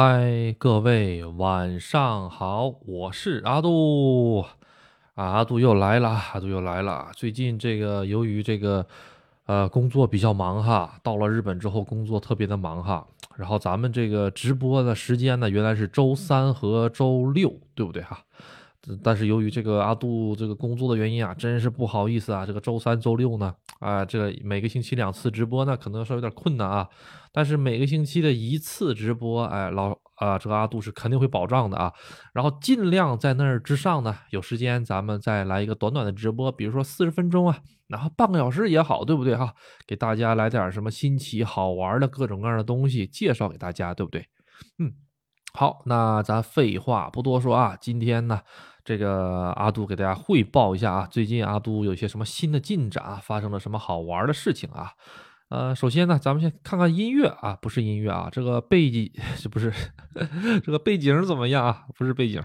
嗨，各位晚上好，我是阿杜啊，阿杜又来了，阿杜又来了。最近这个由于这个呃工作比较忙哈，到了日本之后工作特别的忙哈，然后咱们这个直播的时间呢，原来是周三和周六，对不对哈？但是由于这个阿杜这个工作的原因啊，真是不好意思啊，这个周三、周六呢，啊，这个每个星期两次直播呢，可能稍微有点困难啊。但是每个星期的一次直播，哎，老啊，这个阿杜是肯定会保障的啊。然后尽量在那儿之上呢，有时间咱们再来一个短短的直播，比如说四十分钟啊，然后半个小时也好，对不对哈？给大家来点什么新奇好玩的各种各样的东西介绍给大家，对不对？嗯，好，那咱废话不多说啊，今天呢。这个阿杜给大家汇报一下啊，最近阿杜有些什么新的进展啊，发生了什么好玩的事情啊？呃，首先呢，咱们先看看音乐啊，不是音乐啊，这个背景这 不是 这个背景怎么样啊？不是背景，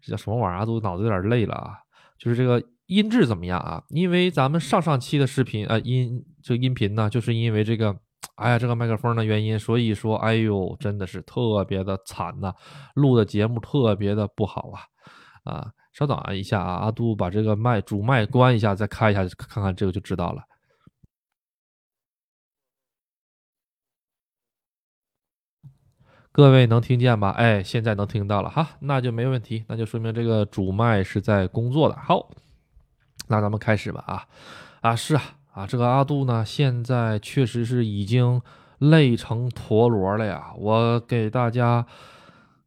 这叫什么玩意儿？阿杜脑子有点累了啊，就是这个音质怎么样啊？因为咱们上上期的视频啊，音这个音频呢，就是因为这个，哎呀，这个麦克风的原因，所以说，哎呦，真的是特别的惨呐，录的节目特别的不好啊。啊，稍等啊一下啊，阿杜把这个麦主麦关一下，再开一下，看看这个就知道了。各位能听见吧？哎，现在能听到了哈，那就没问题，那就说明这个主麦是在工作的。好，那咱们开始吧啊啊是啊啊，这个阿杜呢，现在确实是已经累成陀螺了呀，我给大家。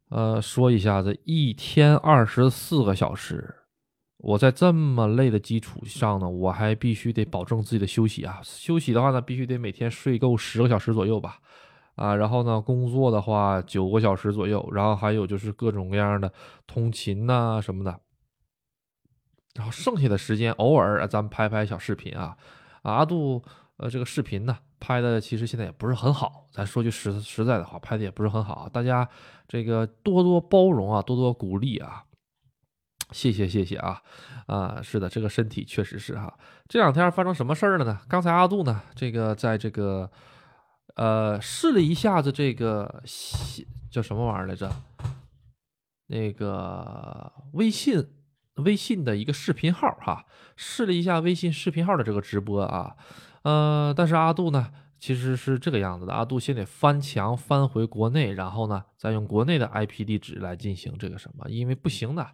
呃，说一下子，一天二十四个小时，我在这么累的基础上呢，我还必须得保证自己的休息啊。休息的话呢，必须得每天睡够十个小时左右吧，啊，然后呢，工作的话九个小时左右，然后还有就是各种各样的通勤呐什么的，然后剩下的时间偶尔咱们拍拍小视频啊，阿杜。呃，这个视频呢拍的其实现在也不是很好，咱说句实实在的话，拍的也不是很好，大家这个多多包容啊，多多鼓励啊，谢谢谢谢啊啊，是的，这个身体确实是哈，这两天发生什么事儿了呢？刚才阿杜呢，这个在这个呃试了一下子这个叫什么玩意儿来着？那个微信微信的一个视频号哈，试了一下微信视频号的这个直播啊。呃，但是阿杜呢，其实是这个样子的。阿杜先得翻墙翻回国内，然后呢，再用国内的 IP 地址来进行这个什么，因为不行的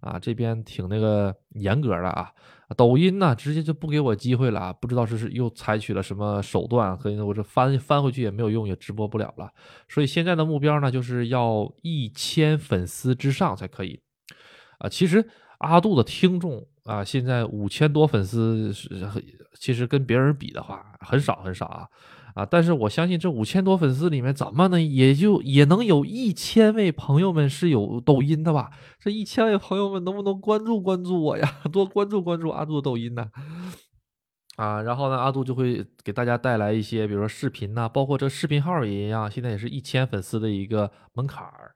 啊，这边挺那个严格的啊。抖音呢，直接就不给我机会了啊，不知道是是又采取了什么手段，和我这翻翻回去也没有用，也直播不了了。所以现在的目标呢，就是要一千粉丝之上才可以啊。其实阿杜的听众。啊，现在五千多粉丝是，其实跟别人比的话很少很少啊，啊，但是我相信这五千多粉丝里面，怎么呢，也就也能有一千位朋友们是有抖音的吧？这一千位朋友们能不能关注关注我呀？多关注关注阿杜的抖音呢？啊，然后呢，阿杜就会给大家带来一些，比如说视频呐，包括这视频号也一样，现在也是一千粉丝的一个门槛儿，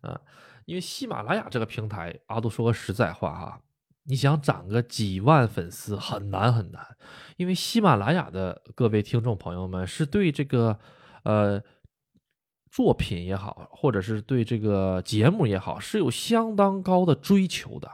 啊，因为喜马拉雅这个平台，阿杜说个实在话哈。你想涨个几万粉丝很难很难，因为喜马拉雅的各位听众朋友们是对这个呃作品也好，或者是对这个节目也好，是有相当高的追求的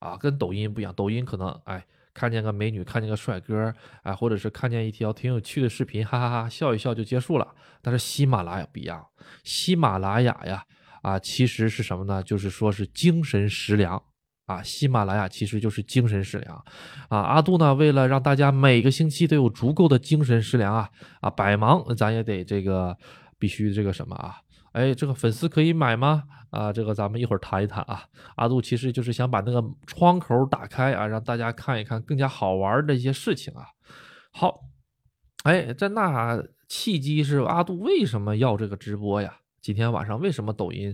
啊，跟抖音不一样。抖音可能哎看见个美女，看见个帅哥，哎，或者是看见一条挺有趣的视频，哈哈哈笑一笑就结束了。但是喜马拉雅不一样，喜马拉雅呀啊其实是什么呢？就是说是精神食粮。啊，喜马拉雅其实就是精神食粮，啊，阿杜呢，为了让大家每个星期都有足够的精神食粮啊，啊，百忙咱也得这个必须这个什么啊，哎，这个粉丝可以买吗？啊，这个咱们一会儿谈一谈啊。阿杜其实就是想把那个窗口打开啊，让大家看一看更加好玩的一些事情啊。好，哎，在那契机是阿杜为什么要这个直播呀？今天晚上为什么抖音？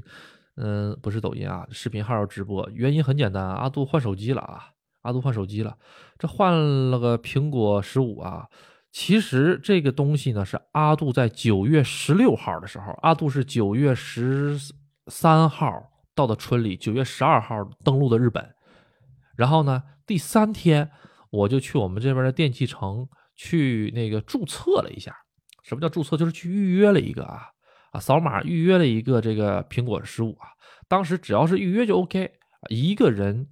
嗯，不是抖音啊，视频号要直播，原因很简单，阿杜换手机了啊，阿杜换手机了，这换了个苹果十五啊。其实这个东西呢，是阿杜在九月十六号的时候，阿杜是九月十三号到的村里，九月十二号登陆的日本，然后呢，第三天我就去我们这边的电器城去那个注册了一下，什么叫注册？就是去预约了一个啊。啊，扫码预约了一个这个苹果十五啊，当时只要是预约就 OK，一个人。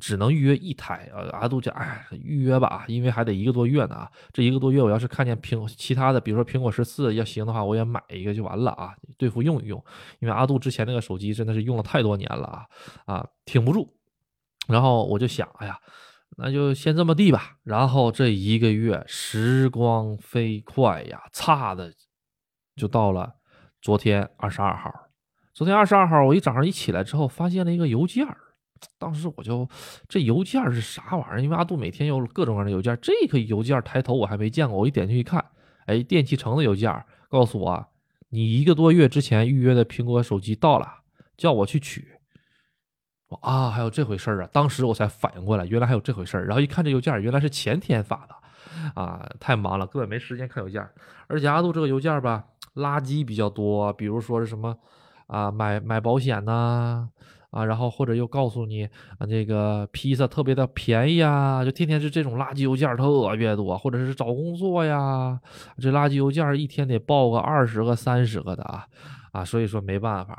只能预约一台啊！阿杜讲，哎，预约吧，因为还得一个多月呢啊！这一个多月，我要是看见苹其他的，比如说苹果十四要行的话，我也买一个就完了啊，对付用一用。因为阿杜之前那个手机真的是用了太多年了啊啊，挺不住。然后我就想，哎呀，那就先这么地吧。然后这一个月时光飞快呀，差的就到了昨天二十二号。昨天二十二号，我一早上一起来之后，发现了一个邮件儿。当时我就这邮件是啥玩意儿？因为阿杜每天有各种各样的邮件，这个邮件抬头我还没见过。我一点进去一看，哎，电器城的邮件告诉我，你一个多月之前预约的苹果手机到了，叫我去取。啊，还有这回事儿啊！当时我才反应过来，原来还有这回事儿。然后一看这邮件，原来是前天发的，啊，太忙了，根本没时间看邮件。而且阿杜这个邮件吧，垃圾比较多，比如说是什么啊，买买保险呐。啊，然后或者又告诉你啊，这个披萨特别的便宜啊，就天天是这种垃圾邮件特别多，或者是找工作呀，这垃圾邮件一天得报个二十个、三十个的啊啊，所以说没办法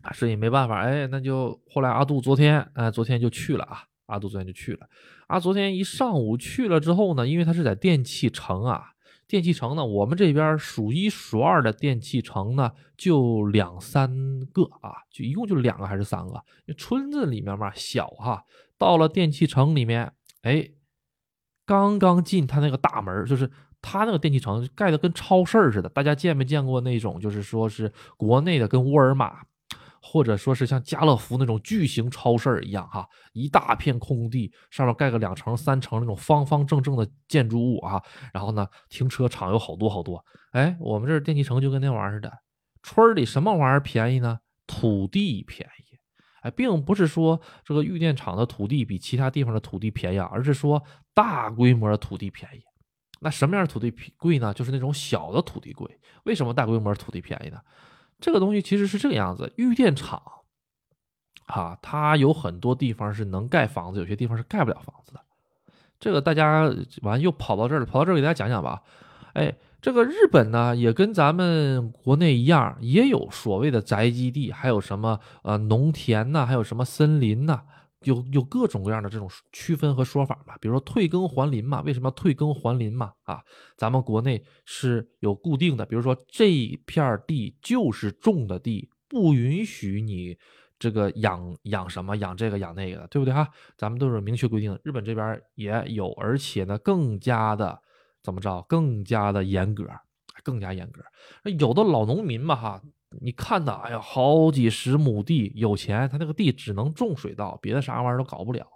啊，所以没办法，哎，那就后来阿杜昨天，哎，昨天就去了啊，阿杜昨天就去了，啊，昨天一上午去了之后呢，因为他是在电器城啊。电器城呢，我们这边数一数二的电器城呢，就两三个啊，就一共就两个还是三个？村子里面嘛小哈，到了电器城里面，哎，刚刚进他那个大门，就是他那个电器城盖的跟超市似的。大家见没见过那种？就是说是国内的跟沃尔玛。或者说是像家乐福那种巨型超市一样，哈，一大片空地，上面盖个两层、三层那种方方正正的建筑物啊，然后呢，停车场有好多好多。哎，我们这电器城就跟那玩意儿似的，村里什么玩意儿便宜呢？土地便宜。哎，并不是说这个玉电厂的土地比其他地方的土地便宜，而是说大规模的土地便宜。那什么样的土地贵呢？就是那种小的土地贵。为什么大规模土地便宜呢？这个东西其实是这个样子，玉电厂，啊，它有很多地方是能盖房子，有些地方是盖不了房子的。这个大家完又跑到这儿了，跑到这儿给大家讲讲吧。哎，这个日本呢，也跟咱们国内一样，也有所谓的宅基地，还有什么呃农田呐，还有什么森林呐。有有各种各样的这种区分和说法嘛，比如说退耕还林嘛，为什么要退耕还林嘛？啊，咱们国内是有固定的，比如说这片地就是种的地，不允许你这个养养什么养这个养那个的，对不对哈？咱们都是明确规定。日本这边也有，而且呢更加的怎么着，更加的严格，更加严格。有的老农民嘛哈。你看呐，哎呀，好几十亩地，有钱，他那个地只能种水稻，别的啥玩意儿都搞不了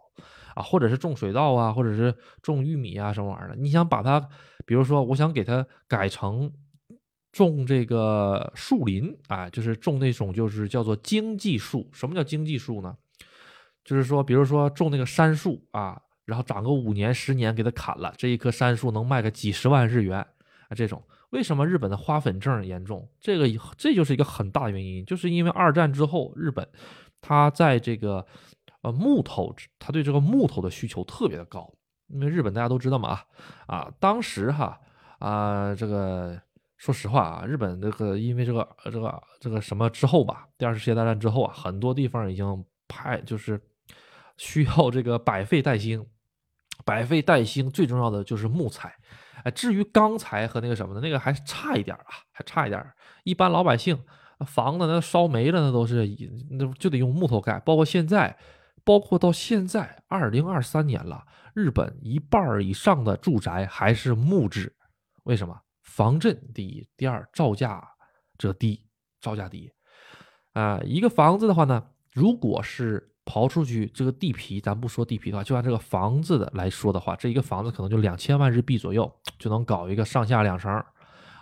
啊，或者是种水稻啊，或者是种玉米啊，什么玩意儿的。你想把它，比如说，我想给它改成种这个树林啊，就是种那种就是叫做经济树。什么叫经济树呢？就是说，比如说种那个杉树啊，然后长个五年十年给它砍了，这一棵杉树能卖个几十万日元啊，这种。为什么日本的花粉症严重？这个这就是一个很大的原因，就是因为二战之后，日本它在这个呃木头，它对这个木头的需求特别的高。因为日本大家都知道嘛，啊，当时哈啊，这个说实话啊，日本这个因为这个这个这个什么之后吧，第二次世界大战之后啊，很多地方已经派就是需要这个百废待兴，百废待兴最重要的就是木材。哎，至于钢材和那个什么的，那个还差一点啊，还差一点。一般老百姓房子那烧没了，那都是那就得用木头盖。包括现在，包括到现在二零二三年了，日本一半以上的住宅还是木质。为什么？防震第一，第二造价这低，造价低。啊，一个房子的话呢，如果是。刨出去这个地皮，咱不说地皮的话，就按这个房子的来说的话，这一个房子可能就两千万日币左右就能搞一个上下两层，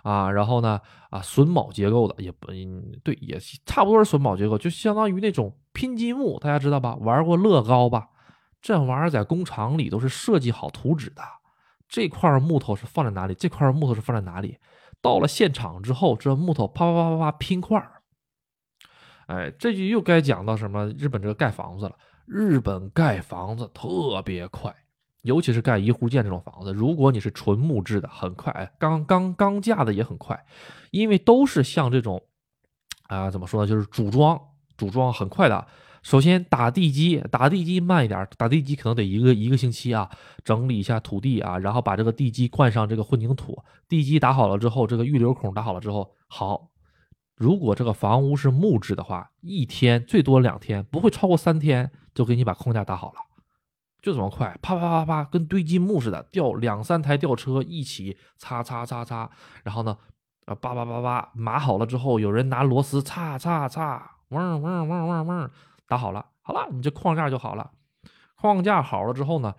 啊，然后呢，啊榫卯结构的也不对，也差不多是榫卯结构，就相当于那种拼积木，大家知道吧？玩过乐高吧？这玩意儿在工厂里都是设计好图纸的，这块木头是放在哪里？这块木头是放在哪里？到了现场之后，这木头啪啪啪啪啪拼块儿。哎，这就又该讲到什么？日本这个盖房子了。日本盖房子特别快，尤其是盖一户建这种房子，如果你是纯木质的，很快，钢钢钢架的也很快，因为都是像这种，啊，怎么说呢，就是组装，组装很快的。首先打地基，打地基慢一点，打地基可能得一个一个星期啊，整理一下土地啊，然后把这个地基灌上这个混凝土。地基打好了之后，这个预留孔打好了之后，好，如果这个房屋是木质的话，一天最多两天，不会超过三天，就给你把框架打好了，就这么快，啪啪啪啪，跟堆积木似的，吊两三台吊车一起擦擦擦擦，然后呢，啊叭叭叭叭码好了之后，有人拿螺丝擦擦擦，嗡嗡嗡嗡嗡。打好了，好了，你这框架就好了。框架好了之后呢，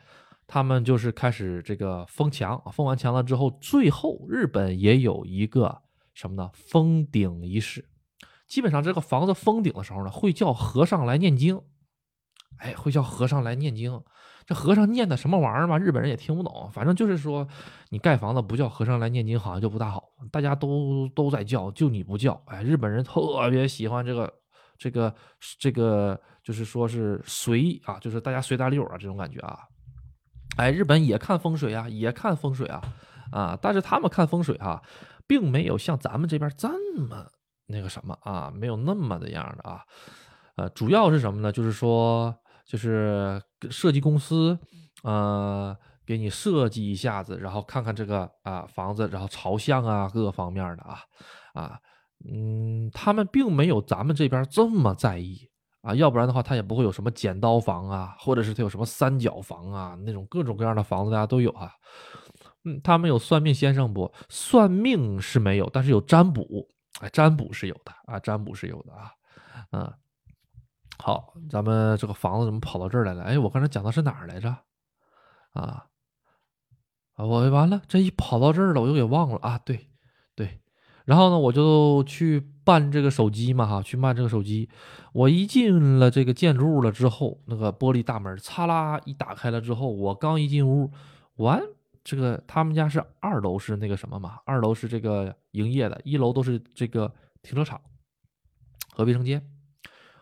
他们就是开始这个封墙。封完墙了之后，最后日本也有一个什么呢？封顶仪式。基本上这个房子封顶的时候呢，会叫和尚来念经。哎，会叫和尚来念经。这和尚念的什么玩意儿吧？日本人也听不懂。反正就是说，你盖房子不叫和尚来念经，好像就不大好。大家都都在叫，就你不叫。哎，日本人特别喜欢这个。这个这个就是说是随啊，就是大家随大溜啊，这种感觉啊。哎，日本也看风水啊，也看风水啊，啊，但是他们看风水哈，并没有像咱们这边这么那个什么啊，没有那么的样的啊。呃，主要是什么呢？就是说，就是设计公司，呃，给你设计一下子，然后看看这个啊房子，然后朝向啊，各个方面的啊，啊。嗯，他们并没有咱们这边这么在意啊，要不然的话，他也不会有什么剪刀房啊，或者是他有什么三角房啊，那种各种各样的房子大家都有啊。嗯，他们有算命先生不？算命是没有，但是有占卜，哎，占卜是有的啊，占卜是有的啊。嗯，好，咱们这个房子怎么跑到这儿来了？哎，我刚才讲的是哪儿来着？啊啊，我完了，这一跑到这儿了，我又给忘了啊。对，对。然后呢，我就去办这个手机嘛，哈，去办这个手机。我一进了这个建筑物了之后，那个玻璃大门嚓啦一打开了之后，我刚一进屋，完，这个他们家是二楼是那个什么嘛？二楼是这个营业的，一楼都是这个停车场和卫生间。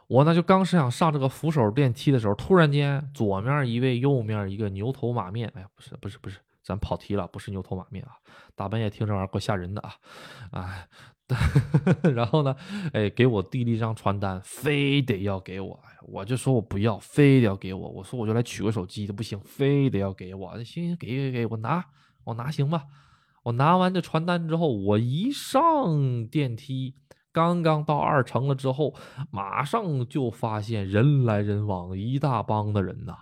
我呢就刚是想上这个扶手电梯的时候，突然间左面一位，右面一个牛头马面，哎呀，不是不是不是。咱跑题了，不是牛头马面啊！大半夜听这玩意儿怪吓人的啊！哎，然后呢，哎，给我递了一张传单，非得要给我，我就说我不要，非得要给我。我说我就来取个手机的，不行，非得要给我。行行，给给给我拿，我拿行吧。我拿完这传单之后，我一上电梯，刚刚到二层了之后，马上就发现人来人往，一大帮的人呐。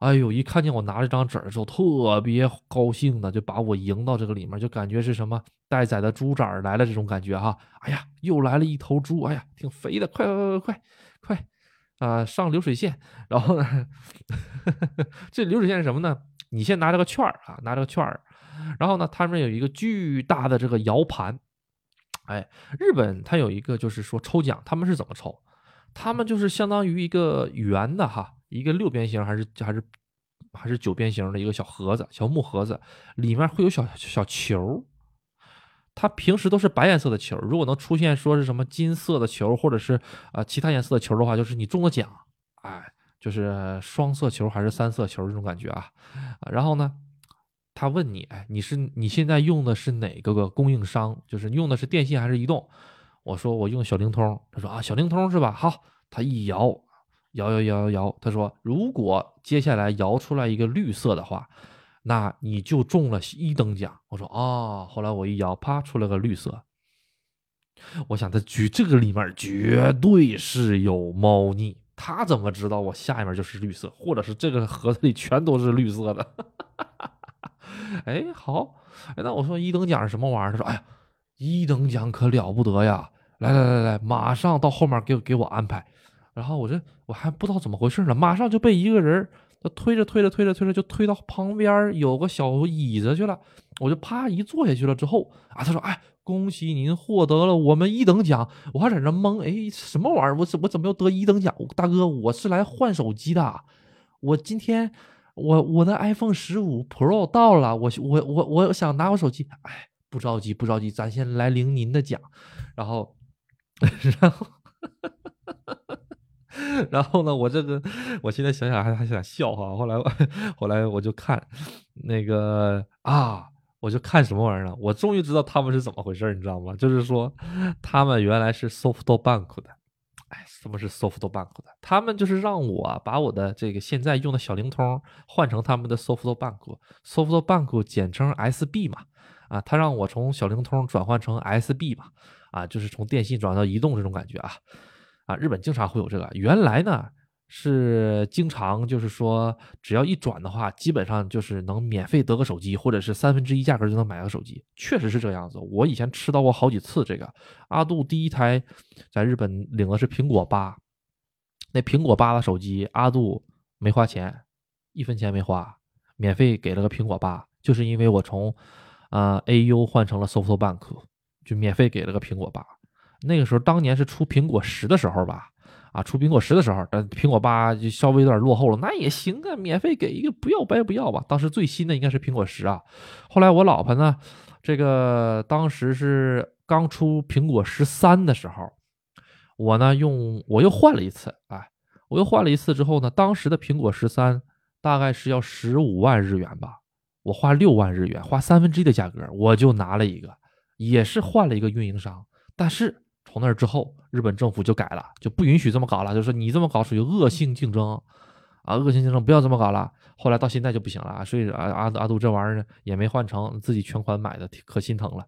哎呦！一看见我拿这张纸的时候，特别高兴的，就把我迎到这个里面，就感觉是什么待宰的猪崽来了这种感觉哈！哎呀，又来了一头猪，哎呀，挺肥的，快快快快快，啊，上流水线。然后呢，这流水线是什么呢？你先拿这个券儿啊，拿这个券儿，然后呢，他们有一个巨大的这个摇盘。哎，日本它有一个就是说抽奖，他们是怎么抽？他们就是相当于一个圆的哈。一个六边形还是还是还是九边形的一个小盒子，小木盒子里面会有小小球，它平时都是白颜色的球，如果能出现说是什么金色的球或者是啊其他颜色的球的话，就是你中了奖，哎，就是双色球还是三色球这种感觉啊。然后呢，他问你，哎，你是你现在用的是哪个个供应商？就是用的是电信还是移动？我说我用小灵通，他说啊小灵通是吧？好，他一摇。摇摇摇摇摇，他说：“如果接下来摇出来一个绿色的话，那你就中了一等奖。”我说：“哦。”后来我一摇，啪，出了个绿色。我想，他绝这个里面绝对是有猫腻。他怎么知道我下面就是绿色，或者是这个盒子里全都是绿色的？哎，好，哎，那我说一等奖是什么玩意儿？他说：“哎呀，一等奖可了不得呀！来来来来，马上到后面给给我安排。”然后我这我还不知道怎么回事呢，马上就被一个人他推着推着推着推着就推到旁边有个小椅子去了，我就啪一坐下去了之后啊，他说：“哎，恭喜您获得了我们一等奖。”我还在那懵，哎，什么玩意儿？我怎我怎么要得一等奖？大哥，我是来换手机的，我今天我我的 iPhone 十五 Pro 到了，我我我我想拿我手机，哎，不着急不着急，咱先来领您的奖，然后 然后。然后呢，我这个我现在想想还还想笑哈。后来我后来我就看那个啊，我就看什么玩意儿呢？我终于知道他们是怎么回事儿，你知道吗？就是说他们原来是 SoftBank 的。哎，什么是 SoftBank 的？他们就是让我把我的这个现在用的小灵通换成他们的 SoftBank，SoftBank 简称 SB 嘛。啊，他让我从小灵通转换成 SB 嘛。啊，就是从电信转到移动这种感觉啊。啊，日本经常会有这个。原来呢是经常就是说，只要一转的话，基本上就是能免费得个手机，或者是三分之一价格就能买个手机。确实是这样子。我以前吃到过好几次这个。阿杜第一台在日本领的是苹果八，那苹果八的手机，阿杜没花钱，一分钱没花，免费给了个苹果八，就是因为我从啊 AU 换成了 SoftBank，就免费给了个苹果八。那个时候，当年是出苹果十的时候吧，啊，出苹果十的时候，但苹果八就稍微有点落后了，那也行啊，免费给一个，不要白不要吧。当时最新的应该是苹果十啊，后来我老婆呢，这个当时是刚出苹果十三的时候，我呢用我又换了一次，哎，我又换了一次之后呢，当时的苹果十三大概是要十五万日元吧，我花六万日元，花三分之一的价格，我就拿了一个，也是换了一个运营商，但是。从那之后，日本政府就改了，就不允许这么搞了，就说你这么搞属于恶性竞争，啊，恶性竞争不要这么搞了。后来到现在就不行了，所以阿阿阿杜这玩意儿也没换成，自己全款买的，可心疼了。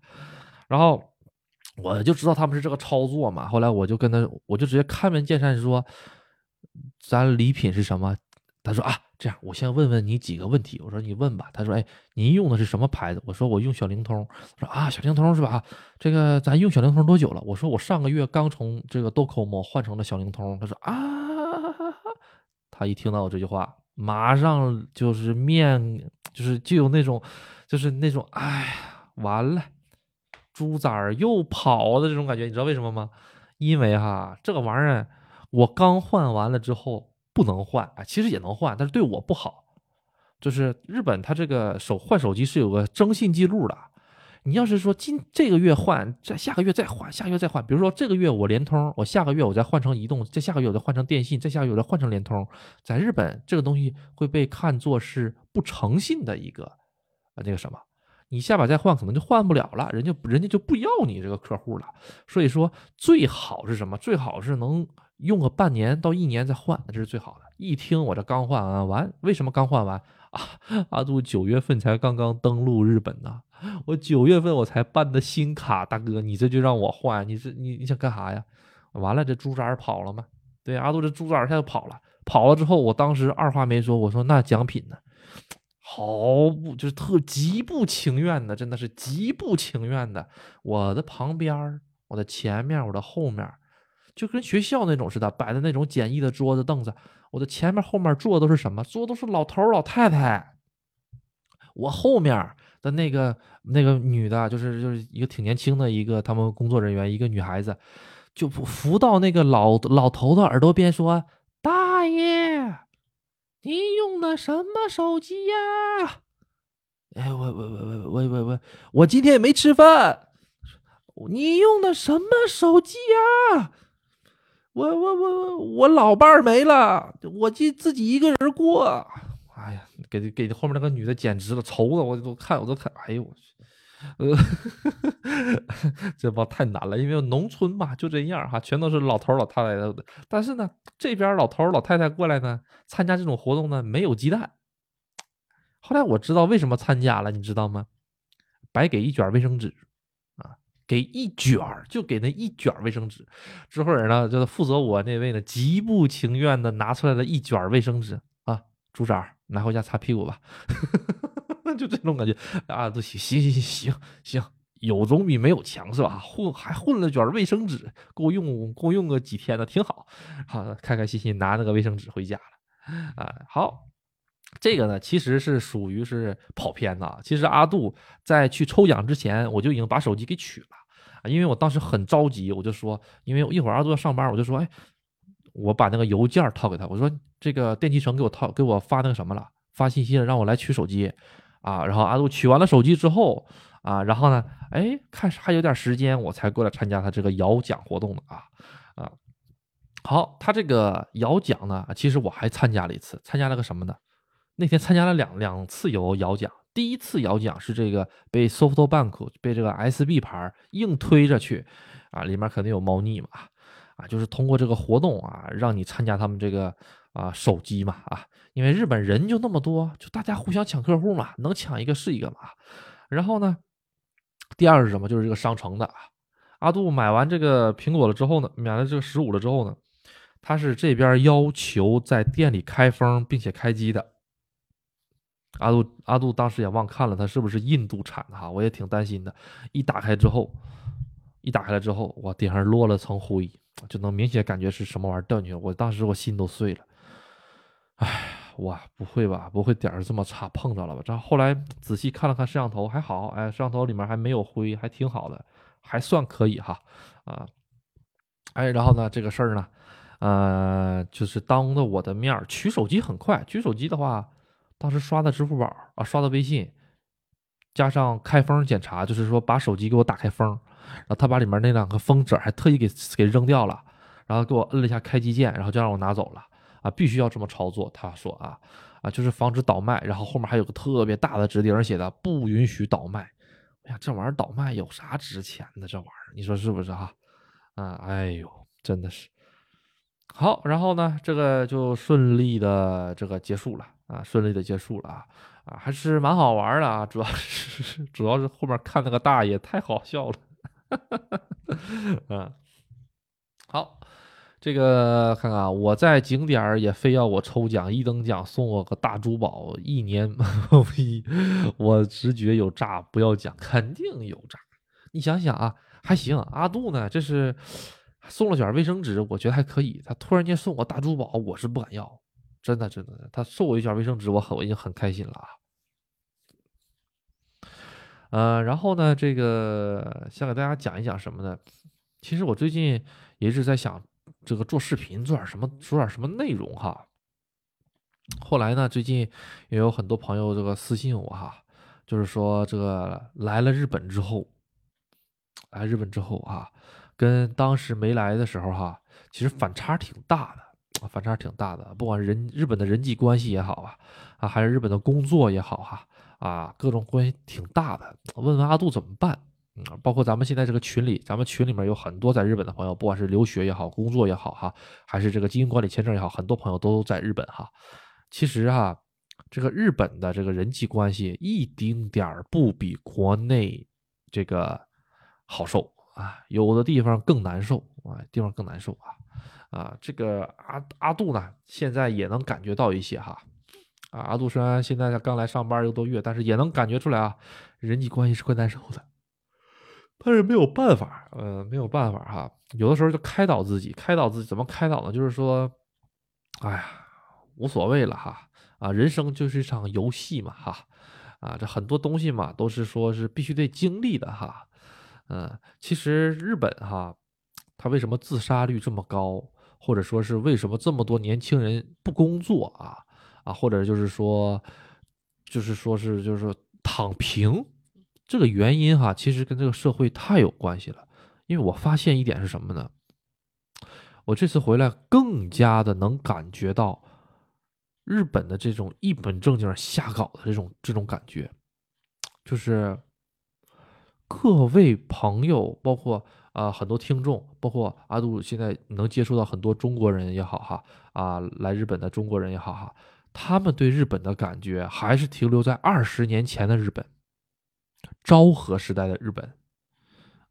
然后我就知道他们是这个操作嘛，后来我就跟他，我就直接开门见山说，咱礼品是什么？他说啊，这样我先问问你几个问题。我说你问吧。他说，哎，您用的是什么牌子？我说我用小灵通。他说啊，小灵通是吧？这个咱用小灵通多久了？我说我上个月刚从这个 Docomo 换成了小灵通。他说啊，他一听到我这句话，马上就是面，就是就有那种，就是那种，哎呀，完了，猪崽儿又跑的这种感觉。你知道为什么吗？因为哈，这个玩意儿我刚换完了之后。不能换啊，其实也能换，但是对我不好。就是日本，它这个手换手机是有个征信记录的。你要是说今这个月换，再下个月再换，下个月再换，比如说这个月我联通，我下个月我再换成移动，再下个月我再换成电信，再下个月我再换成联通，在日本这个东西会被看作是不诚信的一个啊那个什么，你下把再换可能就换不了了，人家人家就不要你这个客户了。所以说最好是什么？最好是能。用个半年到一年再换，这是最好的。一听我这刚换完完，为什么刚换完 啊？阿杜九月份才刚刚登陆日本呢，我九月份我才办的新卡，大哥，你这就让我换，你这你你想干啥呀？完了，这猪崽跑了吗？对，阿杜这猪崽一下就跑了，跑了之后，我当时二话没说，我说那奖品呢？毫不就是特极不情愿的，真的是极不情愿的。我的旁边，我的前面，我的后面。就跟学校那种似的，摆的那种简易的桌子凳子。我的前面后面坐的都是什么？坐的都是老头老太太。我后面的那个那个女的，就是就是一个挺年轻的一个，他们工作人员，一个女孩子，就扶到那个老老头的耳朵边说：「大爷，您用的什么手机呀？」哎，我我我我我我我今天也没吃饭，你用的什么手机呀？我我我我老伴儿没了，我就自己一个人过。哎呀，给给后面那个女的简直了，愁的我都看我都看，哎呦我去，呃，这帮太难了，因为农村嘛就这样哈，全都是老头老太太的。但是呢，这边老头老太太过来呢，参加这种活动呢没有鸡蛋。后来我知道为什么参加了，你知道吗？白给一卷卫生纸。给一卷儿，就给那一卷卫生纸。之后人呢，就是负责我那位呢，极不情愿的拿出来了一卷卫生纸啊，猪崽儿拿回家擦屁股吧，就这种感觉啊，都行行行行行，有总比没有强是吧？混还混了卷卫生纸，够用够用个几天的，挺好。好，开开心心拿那个卫生纸回家了啊。好，这个呢，其实是属于是跑偏了。其实阿杜在去抽奖之前，我就已经把手机给取了。啊，因为我当时很着急，我就说，因为一会儿阿杜要上班，我就说，哎，我把那个邮件套给他，我说这个电器城给我套给我发那个什么了，发信息了，让我来取手机，啊，然后阿杜取完了手机之后，啊，然后呢，哎，看还有点时间，我才过来参加他这个摇奖活动的啊，啊，好，他这个摇奖呢，其实我还参加了一次，参加了个什么呢？那天参加了两两次摇摇奖，第一次摇奖是这个被 SoftBank 被这个 SB 牌硬推着去，啊，里面肯定有猫腻嘛，啊，就是通过这个活动啊，让你参加他们这个啊手机嘛，啊，因为日本人就那么多，就大家互相抢客户嘛，能抢一个是一个嘛。然后呢，第二是什么？就是这个商城的啊，阿杜买完这个苹果了之后呢，买了这个十五了之后呢。他是这边要求在店里开封并且开机的。阿杜阿杜当时也忘看了，他是不是印度产的哈？我也挺担心的。一打开之后，一打开了之后，哇，顶上落了层灰，就能明显感觉是什么玩意儿掉进去。我当时我心都碎了。哎，哇，不会吧？不会点儿这么差，碰着了吧？这后来仔细看了看摄像头，还好，哎，摄像头里面还没有灰，还挺好的，还算可以哈。啊，哎，然后呢，这个事儿呢？呃，就是当着我的面取手机很快，取手机的话，当时刷的支付宝啊，刷的微信，加上开封检查，就是说把手机给我打开封，然后他把里面那两个封纸还特意给给扔掉了，然后给我摁了一下开机键，然后就让我拿走了啊，必须要这么操作。他说啊啊，就是防止倒卖，然后后面还有个特别大的纸钉写的不允许倒卖。哎呀，这玩意儿倒卖有啥值钱的？这玩意儿你说是不是哈？啊，哎呦，真的是。好，然后呢，这个就顺利的这个结束了啊，顺利的结束了啊啊，还是蛮好玩的啊，主要是 主要是后面看那个大爷太好笑了，嗯，好，这个看看啊，我在景点也非要我抽奖一等奖送我个大珠宝，一年，我直觉有诈，不要讲，肯定有诈，你想想啊，还行，阿杜呢，这是。送了卷卫生纸，我觉得还可以。他突然间送我大珠宝，我是不敢要，真的真的。他送我一卷卫生纸，我很我已经很开心了啊。呃，然后呢，这个想给大家讲一讲什么呢？其实我最近也一直在想，这个做视频做点什么，说点什么内容哈。后来呢，最近也有很多朋友这个私信我哈，就是说这个来了日本之后，来日本之后啊。跟当时没来的时候哈，其实反差挺大的，反差挺大的。不管人日本的人际关系也好啊，啊还是日本的工作也好哈，啊各种关系挺大的。问问阿杜怎么办？嗯，包括咱们现在这个群里，咱们群里面有很多在日本的朋友，不管是留学也好，工作也好哈，还是这个经营管理签证也好，很多朋友都在日本哈。其实哈，这个日本的这个人际关系一丁点儿不比国内这个好受。啊，有的地方更难受啊，地方更难受啊，啊，这个阿阿杜呢，现在也能感觉到一些哈，啊，阿杜虽然现在刚来上班一个多月，但是也能感觉出来啊，人际关系是会难受的，但是没有办法，呃，没有办法哈，有的时候就开导自己，开导自己怎么开导呢？就是说，哎呀，无所谓了哈，啊，人生就是一场游戏嘛哈，啊，这很多东西嘛，都是说是必须得经历的哈。嗯，其实日本哈，他为什么自杀率这么高，或者说是为什么这么多年轻人不工作啊啊，或者就是说，就是说是就是躺平，这个原因哈，其实跟这个社会太有关系了。因为我发现一点是什么呢？我这次回来更加的能感觉到日本的这种一本正经瞎搞的这种这种感觉，就是。各位朋友，包括啊很多听众，包括阿杜，现在能接触到很多中国人也好哈，啊来日本的中国人也好哈，他们对日本的感觉还是停留在二十年前的日本，昭和时代的日本，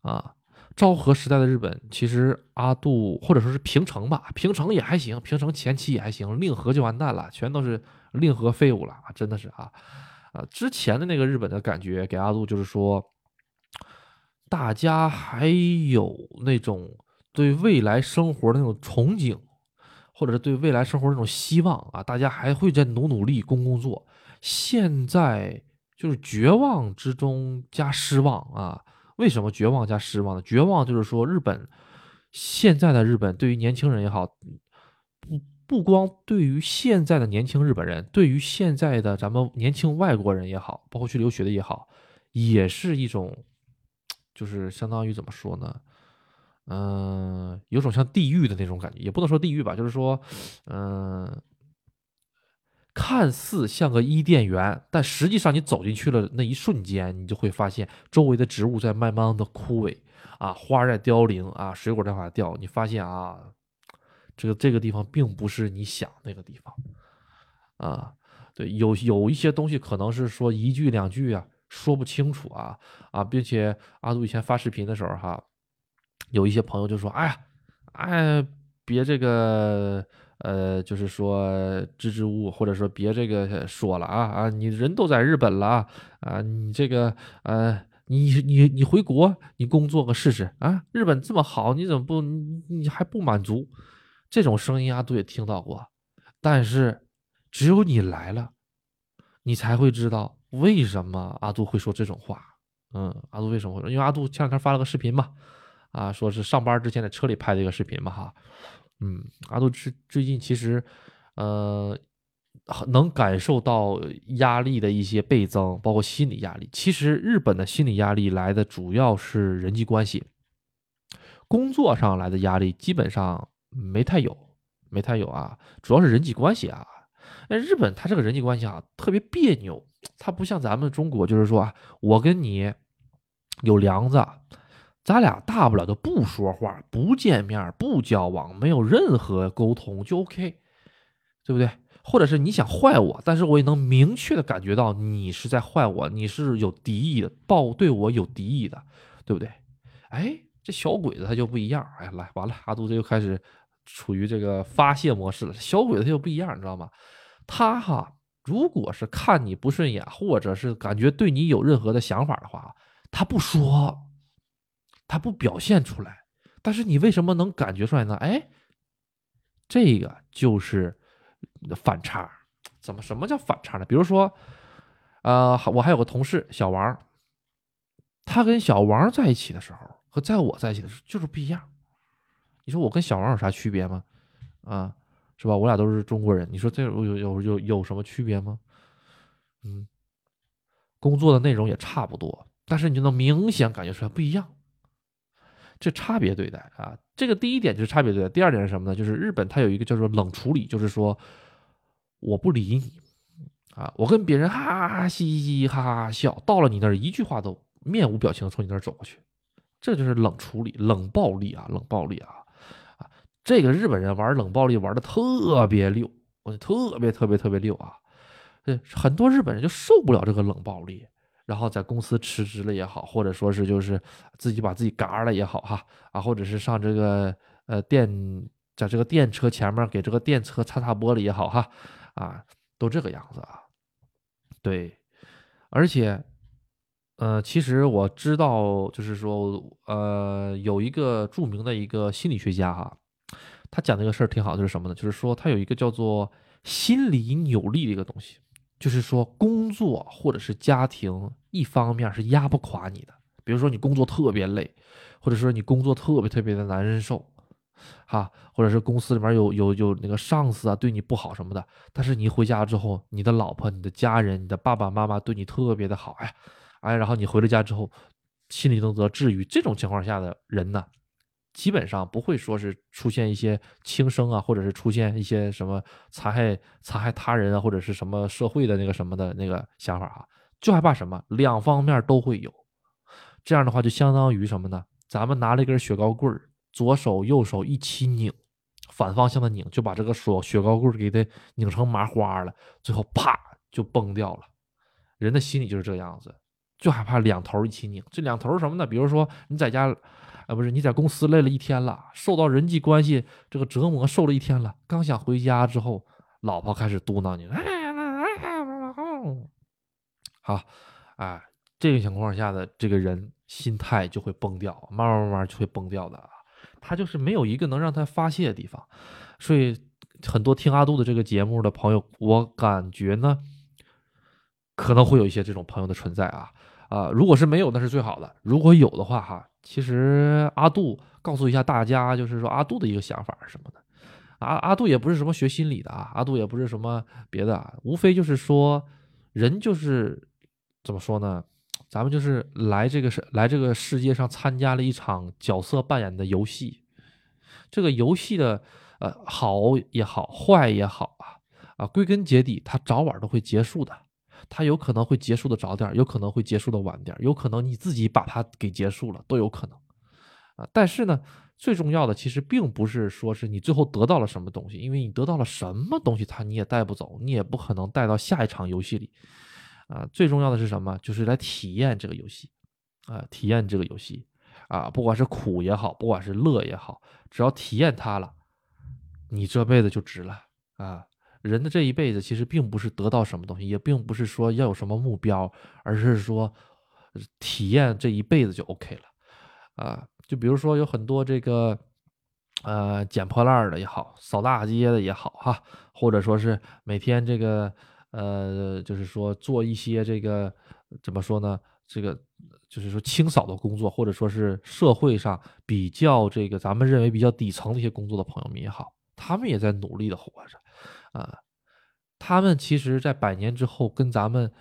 啊，昭和时代的日本，其实阿杜或者说是平成吧，平成也还行，平成前期也还行，令和就完蛋了，全都是令和废物了啊，真的是啊，啊之前的那个日本的感觉给阿杜就是说。大家还有那种对未来生活的那种憧憬，或者是对未来生活那种希望啊，大家还会在努努力、工工作。现在就是绝望之中加失望啊！为什么绝望加失望呢？绝望就是说，日本现在的日本对于年轻人也好，不不光对于现在的年轻日本人，对于现在的咱们年轻外国人也好，包括去留学的也好，也是一种。就是相当于怎么说呢？嗯，有种像地狱的那种感觉，也不能说地狱吧，就是说，嗯，看似像个伊甸园，但实际上你走进去了那一瞬间，你就会发现周围的植物在慢慢的枯萎啊，花在凋零啊，水果在往下掉，你发现啊，这个这个地方并不是你想那个地方啊，对，有有一些东西可能是说一句两句啊说不清楚啊啊，并且阿杜以前发视频的时候哈。有一些朋友就说：“哎呀，哎，别这个，呃，就是说支支吾吾，或者说别这个说了啊啊，你人都在日本了啊，你这个，呃，你你你回国，你工作个试试啊，日本这么好，你怎么不你还不满足？这种声音阿杜也听到过，但是只有你来了，你才会知道为什么阿杜会说这种话。嗯，阿杜为什么会说？因为阿杜前两天发了个视频嘛。”啊，说是上班之前在车里拍的一个视频嘛，哈，嗯，阿杜最最近其实，呃，能感受到压力的一些倍增，包括心理压力。其实日本的心理压力来的主要是人际关系，工作上来的压力基本上没太有，没太有啊，主要是人际关系啊。那日本他这个人际关系啊特别别扭，他不像咱们中国，就是说啊，我跟你有梁子。咱俩大不了就不说话，不见面，不交往，没有任何沟通就 OK，对不对？或者是你想坏我，但是我也能明确的感觉到你是在坏我，你是有敌意的，抱对我有敌意的，对不对？哎，这小鬼子他就不一样。哎，来完了，阿杜这又开始处于这个发泄模式了。小鬼子他就不一样，你知道吗？他哈，如果是看你不顺眼，或者是感觉对你有任何的想法的话，他不说。他不表现出来，但是你为什么能感觉出来呢？哎，这个就是反差。怎么什么叫反差呢？比如说，呃，我还有个同事小王，他跟小王在一起的时候和在我在一起的时候就是不一样。你说我跟小王有啥区别吗？啊，是吧？我俩都是中国人，你说这有有有有什么区别吗？嗯，工作的内容也差不多，但是你就能明显感觉出来不一样。这差别对待啊，这个第一点就是差别对待。第二点是什么呢？就是日本它有一个叫做冷处理，就是说我不理你啊，我跟别人哈哈嘻嘻哈哈笑，到了你那儿一句话都面无表情的从你那儿走过去，这就是冷处理、冷暴力啊，冷暴力啊！这个日本人玩冷暴力玩的特别溜，我特别特别特别溜啊！对，很多日本人就受不了这个冷暴力。然后在公司辞职了也好，或者说是就是自己把自己嘎了也好，哈啊，或者是上这个呃电，在这个电车前面给这个电车擦擦玻璃也好，哈啊，都这个样子啊。对，而且呃，其实我知道，就是说呃，有一个著名的一个心理学家哈，他讲那个事儿挺好，就是什么呢？就是说他有一个叫做心理扭力的一个东西。就是说，工作或者是家庭，一方面是压不垮你的。比如说，你工作特别累，或者说你工作特别特别的难受，哈，或者是公司里面有有有那个上司啊对你不好什么的。但是你回家之后，你的老婆、你的家人、你的爸爸妈妈对你特别的好，哎，哎，然后你回了家之后，心里能得治愈。这种情况下的人呢？基本上不会说是出现一些轻生啊，或者是出现一些什么残害残害他人啊，或者是什么社会的那个什么的那个想法啊，就害怕什么两方面都会有。这样的话就相当于什么呢？咱们拿了一根雪糕棍儿，左手右手一起拧，反方向的拧，就把这个锁雪糕棍儿给它拧成麻花了，最后啪就崩掉了。人的心理就是这样子，就害怕两头一起拧。这两头什么呢？比如说你在家。啊，不是你在公司累了一天了，受到人际关系这个折磨，受了一天了，刚想回家之后，老婆开始嘟囔你，好，哎，这个情况下的这个人心态就会崩掉，慢慢慢慢就会崩掉的，他就是没有一个能让他发泄的地方，所以很多听阿杜的这个节目的朋友，我感觉呢，可能会有一些这种朋友的存在啊。啊，如果是没有，那是最好的；如果有的话，哈，其实阿杜告诉一下大家，就是说阿杜的一个想法是什么的？阿阿杜也不是什么学心理的啊，阿杜也不是什么别的，无非就是说，人就是怎么说呢？咱们就是来这个世来这个世界上参加了一场角色扮演的游戏。这个游戏的呃好也好，坏也好啊啊，归根结底，它早晚都会结束的。它有可能会结束的早点，有可能会结束的晚点，有可能你自己把它给结束了，都有可能啊。但是呢，最重要的其实并不是说是你最后得到了什么东西，因为你得到了什么东西，它你也带不走，你也不可能带到下一场游戏里啊。最重要的是什么？就是来体验这个游戏啊，体验这个游戏啊，不管是苦也好，不管是乐也好，只要体验它了，你这辈子就值了啊。人的这一辈子其实并不是得到什么东西，也并不是说要有什么目标，而是说体验这一辈子就 OK 了，啊，就比如说有很多这个呃捡破烂的也好，扫大街的也好哈，或者说是每天这个呃就是说做一些这个怎么说呢？这个就是说清扫的工作，或者说是社会上比较这个咱们认为比较底层的一些工作的朋友们也好，他们也在努力的活着。啊，他们其实，在百年之后，跟咱们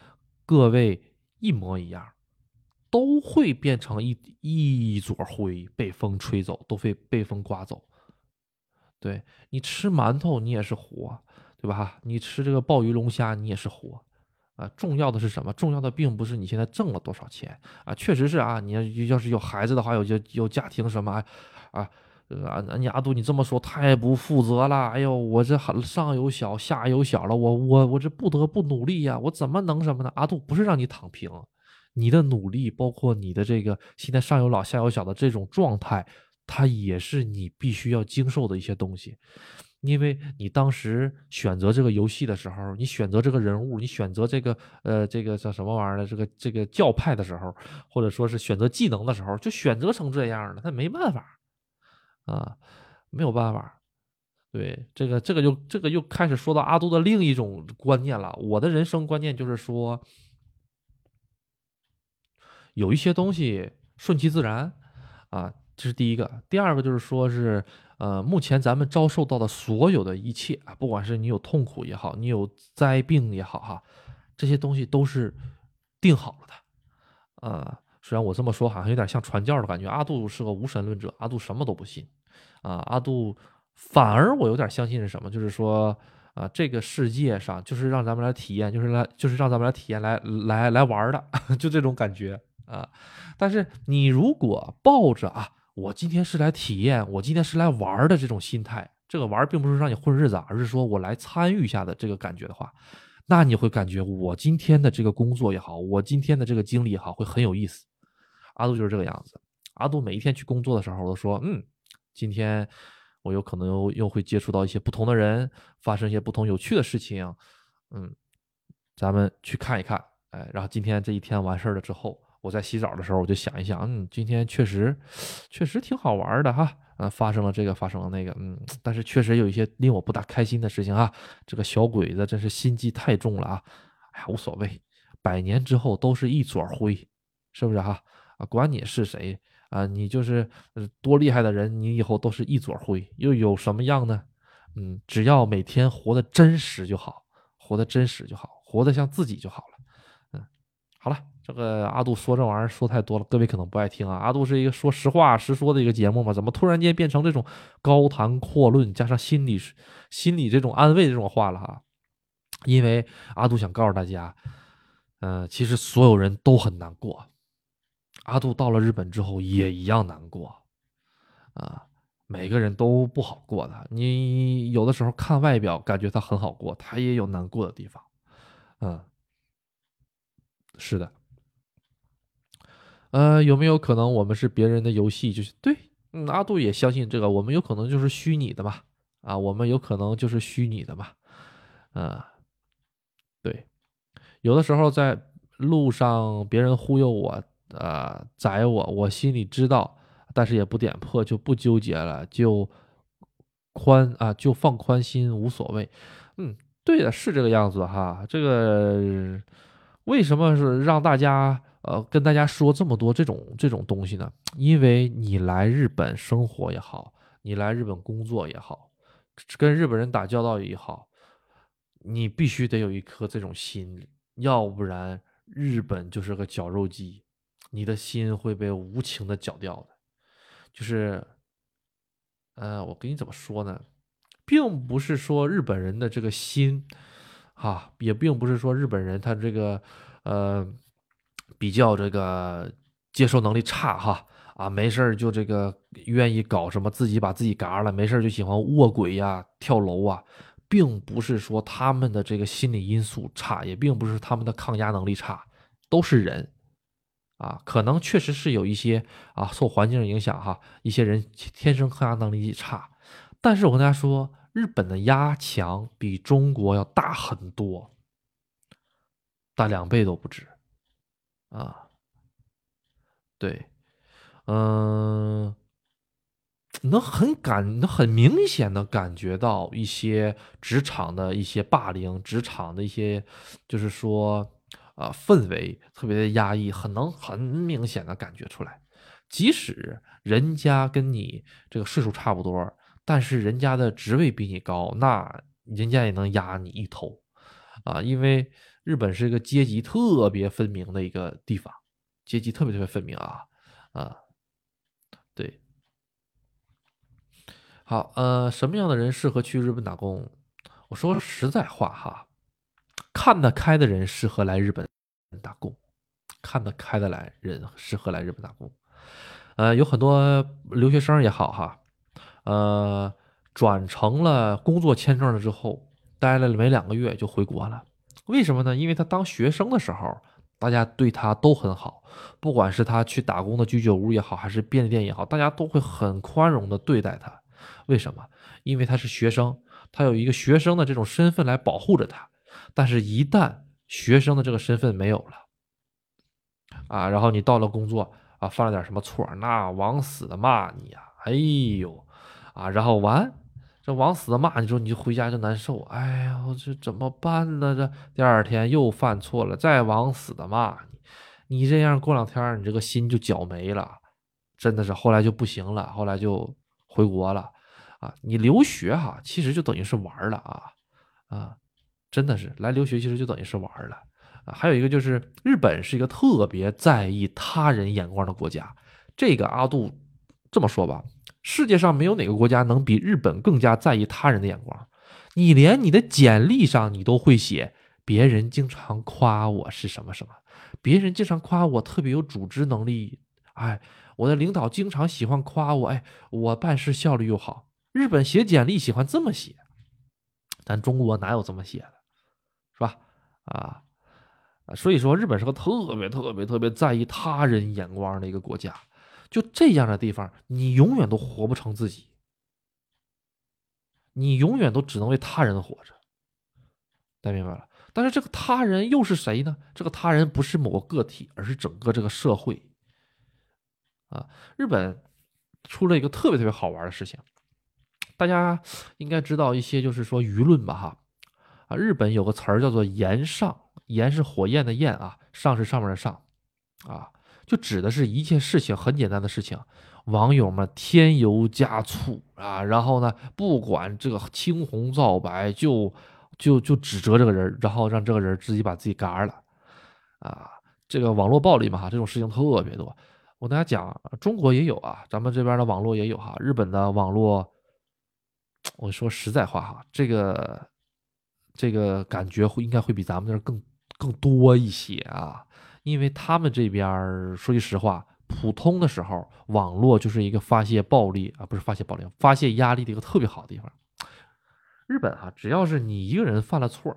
各位一模一样，都会变成一一撮灰，被风吹走，都会被风刮走。对你吃馒头，你也是活，对吧？你吃这个鲍鱼龙虾，你也是活。啊，重要的是什么？重要的并不是你现在挣了多少钱啊，确实是啊，你要要是有孩子的话，有有有家庭什么。啊，你阿杜，你这么说太不负责了。哎呦，我这很上有小，下有小了，我我我这不得不努力呀，我怎么能什么呢？阿杜不是让你躺平，你的努力，包括你的这个现在上有老下有小的这种状态，它也是你必须要经受的一些东西。因为你当时选择这个游戏的时候，你选择这个人物，你选择这个呃这个叫什么玩意儿的这个这个教派的时候，或者说是选择技能的时候，就选择成这样了，他没办法。啊，没有办法，对这个这个就这个又开始说到阿杜的另一种观念了。我的人生观念就是说，有一些东西顺其自然啊，这是第一个。第二个就是说是，呃，目前咱们遭受到的所有的一切啊，不管是你有痛苦也好，你有灾病也好，哈，这些东西都是定好了的，啊。虽然我这么说好像有点像传教的感觉，阿杜是个无神论者，阿杜什么都不信，啊，阿杜反而我有点相信是什么，就是说啊，这个世界上就是让咱们来体验，就是来就是让咱们来体验来来来玩的，就这种感觉啊。但是你如果抱着啊，我今天是来体验，我今天是来玩的这种心态，这个玩并不是让你混日子，而是说我来参与一下的这个感觉的话，那你会感觉我今天的这个工作也好，我今天的这个经历也好，会很有意思。阿杜就是这个样子。阿杜每一天去工作的时候都说：“嗯，今天我有可能又又会接触到一些不同的人，发生一些不同有趣的事情。嗯，咱们去看一看。哎，然后今天这一天完事儿了之后，我在洗澡的时候我就想一想，嗯，今天确实确实挺好玩的哈。嗯，发生了这个，发生了那个，嗯，但是确实有一些令我不大开心的事情啊。这个小鬼子真是心机太重了啊。哎呀，无所谓，百年之后都是一撮灰，是不是哈？”啊，管你是谁啊，你就是多厉害的人，你以后都是一撮灰，又有什么样呢？嗯，只要每天活得真实就好，活得真实就好，活得像自己就好了。嗯，好了，这个阿杜说这玩意儿说太多了，各位可能不爱听啊。阿杜是一个说实话实说的一个节目嘛，怎么突然间变成这种高谈阔论，加上心理心理这种安慰这种话了哈？因为阿杜想告诉大家，嗯，其实所有人都很难过。阿杜到了日本之后也一样难过，啊，每个人都不好过的。你有的时候看外表感觉他很好过，他也有难过的地方，嗯，是的。呃，有没有可能我们是别人的游戏？就是对，阿杜也相信这个，我们有可能就是虚拟的嘛，啊，我们有可能就是虚拟的嘛，嗯，对，有的时候在路上别人忽悠我。呃，宰我，我心里知道，但是也不点破，就不纠结了，就宽啊，就放宽心，无所谓。嗯，对的，是这个样子哈。这个为什么是让大家呃跟大家说这么多这种这种东西呢？因为你来日本生活也好，你来日本工作也好，跟日本人打交道也好，你必须得有一颗这种心，要不然。日本就是个绞肉机，你的心会被无情的绞掉的。就是，呃，我跟你怎么说呢？并不是说日本人的这个心，啊，也并不是说日本人他这个，呃，比较这个接受能力差哈，啊，没事就这个愿意搞什么自己把自己嘎了，没事就喜欢卧轨呀、跳楼啊。并不是说他们的这个心理因素差，也并不是他们的抗压能力差，都是人，啊，可能确实是有一些啊受环境影响哈，一些人天生抗压能力差，但是我跟大家说，日本的压强比中国要大很多，大两倍都不止，啊，对，嗯。能很感，能很明显的感觉到一些职场的一些霸凌，职场的一些，就是说，啊，氛围特别的压抑，很能很明显的感觉出来。即使人家跟你这个岁数差不多，但是人家的职位比你高，那人家也能压你一头，啊，因为日本是一个阶级特别分明的一个地方，阶级特别特别分明啊，啊，对。好，呃，什么样的人适合去日本打工？我说实在话哈，看得开的人适合来日本打工，看得开的来人适合来日本打工。呃，有很多留学生也好哈，呃，转成了工作签证了之后，待了没两个月就回国了。为什么呢？因为他当学生的时候，大家对他都很好，不管是他去打工的居酒屋也好，还是便利店也好，大家都会很宽容的对待他。为什么？因为他是学生，他有一个学生的这种身份来保护着他。但是，一旦学生的这个身份没有了，啊，然后你到了工作啊，犯了点什么错，那往死的骂你呀！哎呦，啊，然后完，这往死的骂你之后，你就回家就难受。哎呀，这怎么办呢？这第二天又犯错了，再往死的骂你，你这样过两天你这个心就搅没了，真的是。后来就不行了，后来就回国了。啊，你留学哈，其实就等于是玩了啊啊，真的是来留学，其实就等于是玩了啊。还有一个就是，日本是一个特别在意他人眼光的国家。这个阿杜这么说吧，世界上没有哪个国家能比日本更加在意他人的眼光。你连你的简历上你都会写，别人经常夸我是什么什么，别人经常夸我特别有组织能力，哎，我的领导经常喜欢夸我，哎，我办事效率又好。日本写简历喜欢这么写，咱中国哪有这么写的，是吧？啊，所以说日本是个特别特别特别在意他人眼光的一个国家。就这样的地方，你永远都活不成自己，你永远都只能为他人活着。大家明白了？但是这个他人又是谁呢？这个他人不是某个个体，而是整个这个社会。啊，日本出了一个特别特别好玩的事情。大家应该知道一些，就是说舆论吧，哈，啊，日本有个词儿叫做“炎上”，炎是火焰的焰啊，上是上面的上，啊，就指的是一切事情很简单的事情，网友们添油加醋啊，然后呢，不管这个青红皂白，就就就指责这个人，然后让这个人自己把自己嘎了，啊，这个网络暴力嘛，这种事情特别多。我跟大家讲，中国也有啊，咱们这边的网络也有哈，日本的网络。我说实在话哈，这个这个感觉会应该会比咱们那儿更更多一些啊，因为他们这边说句实话，普通的时候网络就是一个发泄暴力啊，不是发泄暴力，发泄压力的一个特别好的地方。日本啊，只要是你一个人犯了错，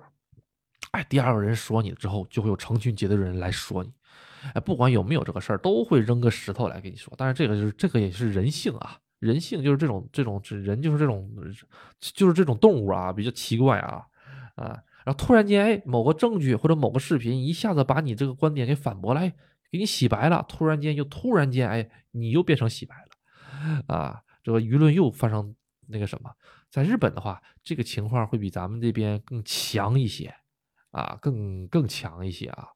哎，第二个人说你之后，就会有成群结队的人来说你，哎，不管有没有这个事儿，都会扔个石头来跟你说。但是这个就是这个也是人性啊。人性就是这种这种人就是这种就是这种动物啊，比较奇怪啊啊！然后突然间，哎，某个证据或者某个视频一下子把你这个观点给反驳了，哎，给你洗白了。突然间又突然间，哎，你又变成洗白了啊！这个舆论又发生那个什么，在日本的话，这个情况会比咱们这边更强一些啊，更更强一些啊。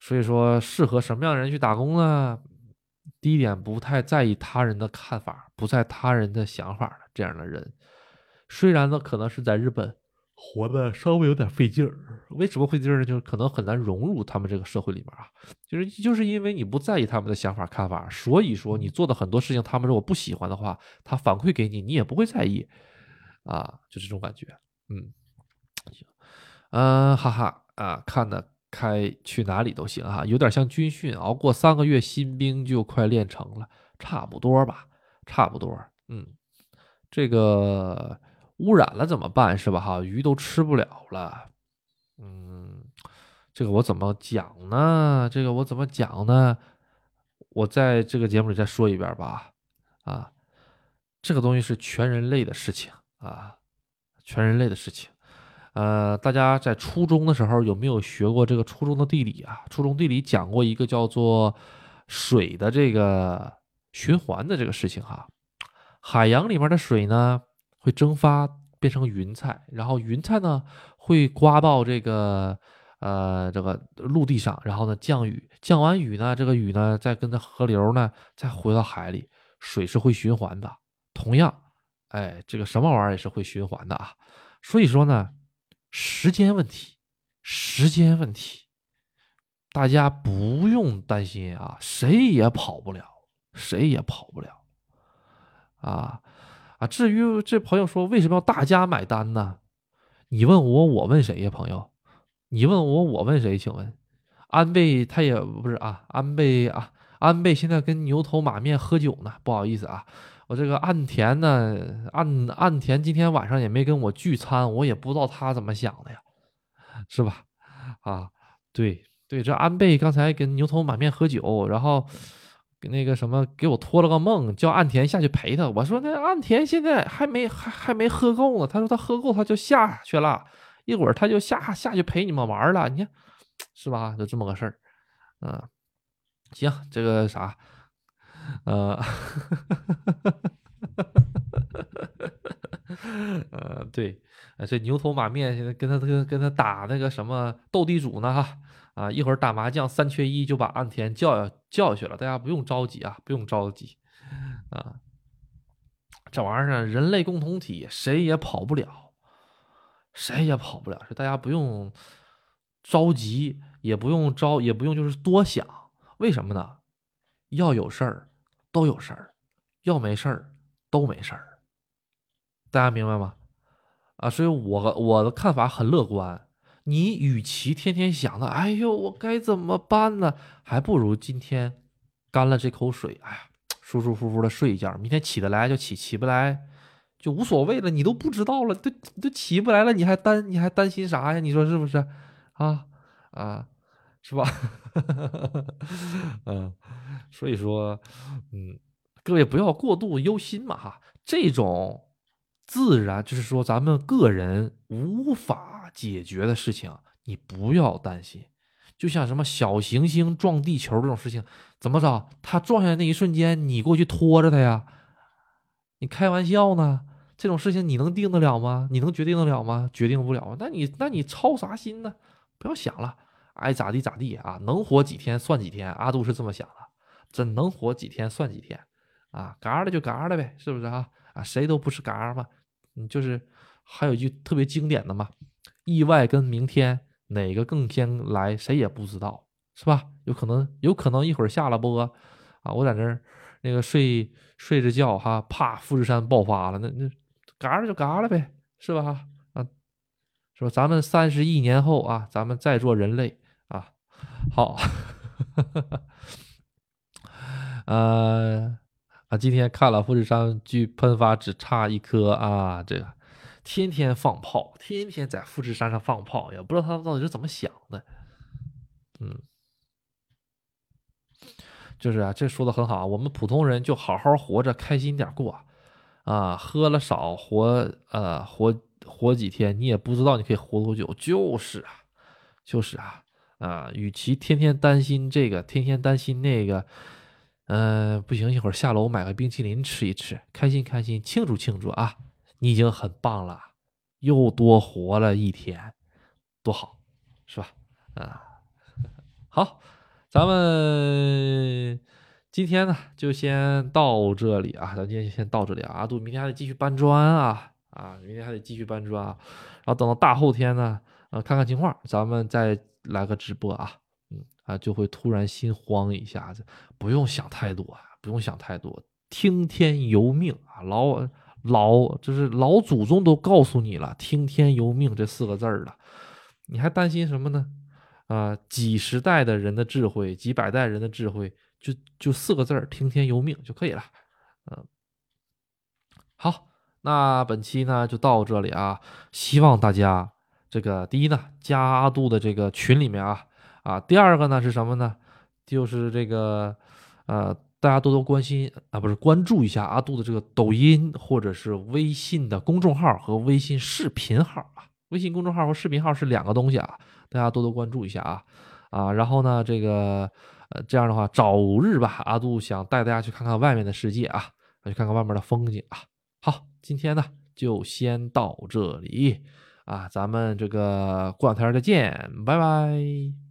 所以说，适合什么样的人去打工呢？第一点，不太在意他人的看法，不在他人的想法的这样的人，虽然呢可能是在日本活的稍微有点费劲儿。为什么费劲儿呢？就是可能很难融入他们这个社会里面啊。就是就是因为你不在意他们的想法看法，所以说你做的很多事情，他们如果不喜欢的话，他反馈给你，你也不会在意啊，就这种感觉。嗯，行，嗯，哈哈啊，看的开去哪里都行哈，有点像军训，熬过三个月，新兵就快练成了，差不多吧，差不多。嗯，这个。污染了怎么办？是吧？哈，鱼都吃不了了。嗯，这个我怎么讲呢？这个我怎么讲呢？我在这个节目里再说一遍吧。啊，这个东西是全人类的事情啊，全人类的事情。呃，大家在初中的时候有没有学过这个初中的地理啊？初中地理讲过一个叫做水的这个循环的这个事情哈。海洋里面的水呢？会蒸发变成云彩，然后云彩呢会刮到这个呃这个陆地上，然后呢降雨，降完雨呢这个雨呢再跟着河流呢再回到海里，水是会循环的。同样，哎，这个什么玩意儿也是会循环的啊。所以说呢，时间问题，时间问题，大家不用担心啊，谁也跑不了，谁也跑不了啊。啊，至于这朋友说为什么要大家买单呢？你问我，我问谁呀，朋友？你问我，我问谁？请问，安倍他也不是啊，安倍啊，安倍现在跟牛头马面喝酒呢。不好意思啊，我这个岸田呢，岸岸田今天晚上也没跟我聚餐，我也不知道他怎么想的呀，是吧？啊，对对，这安倍刚才跟牛头马面喝酒，然后。那个什么，给我托了个梦，叫岸田下去陪他。我说那岸田现在还没还还没喝够呢。他说他喝够他就下去了，一会儿他就下下去陪你们玩了。你看是吧？就这么个事儿。嗯，行，这个啥，呃，呃，对，这牛头马面现在跟他跟跟他打那个什么斗地主呢哈。啊，一会儿打麻将三缺一就把岸田叫叫下去了，大家不用着急啊，不用着急啊。这玩意儿人类共同体，谁也跑不了，谁也跑不了，是大家不用着急，也不用着，也不用就是多想，为什么呢？要有事儿都有事儿，要没事儿都没事儿，大家明白吗？啊，所以我我的看法很乐观。你与其天天想着，哎呦，我该怎么办呢？还不如今天干了这口水，哎呀，舒舒服服的睡一觉。明天起得来就起，起不来就无所谓了。你都不知道了，都都起不来了，你还担你还担心啥呀？你说是不是？啊啊，是吧？嗯，所以说，嗯，各位不要过度忧心嘛，哈，这种自然就是说咱们个人无法。解决的事情，你不要担心。就像什么小行星撞地球这种事情，怎么着？它撞下来那一瞬间，你过去拖着它呀？你开玩笑呢？这种事情你能定得了吗？你能决定得了吗？决定不了。那你那你操啥心呢？不要想了，爱咋地咋地啊！能活几天算几天。阿杜是这么想的，真能活几天算几天啊！嘎了就嘎了呗，是不是啊？啊，谁都不是嘎嘛。你就是还有一句特别经典的嘛。意外跟明天哪个更先来，谁也不知道，是吧？有可能，有可能一会儿下了播啊，我在那儿那个睡睡着觉哈，啪，富士山爆发了，那那嘎了就嘎了呗，是吧？啊，是吧？咱们三十亿年后啊，咱们再做人类啊，好，呃啊，今天看了富士山距喷发只差一颗啊，这个。天天放炮，天天在富士山上放炮，也不知道他们到底是怎么想的。嗯，就是啊，这说的很好，我们普通人就好好活着，开心点过啊。喝了少，活呃活活几天，你也不知道你可以活多久。就是啊，就是啊啊，与其天天担心这个，天天担心那个，嗯，不行，一会儿下楼买个冰淇淋吃一吃，开心开心，庆祝庆祝啊。你已经很棒了，又多活了一天，多好，是吧？啊，好，咱们今天呢就先到这里啊，咱今天就先到这里啊。阿杜明天还得继续搬砖啊啊，明天还得继续搬砖啊，然后等到大后天呢，呃，看看情况，咱们再来个直播啊，嗯啊，就会突然心慌一下子，不用想太多啊，不用想太多，听天由命啊，老老就是老祖宗都告诉你了，听天由命这四个字儿了，你还担心什么呢？啊，几十代的人的智慧，几百代人的智慧，就就四个字儿，听天由命就可以了，嗯，好。那本期呢就到这里啊，希望大家这个第一呢加阿杜的这个群里面啊啊，第二个呢是什么呢？就是这个呃大家多多关心啊，不是关注一下阿杜的这个抖音或者是微信的公众号和微信视频号啊，微信公众号和视频号是两个东西啊，大家多多关注一下啊啊，然后呢这个呃这样的话早日吧，阿杜想带大家去看看外面的世界啊，去看看外面的风景啊，好。今天呢，就先到这里啊，咱们这个过两天再见，拜拜。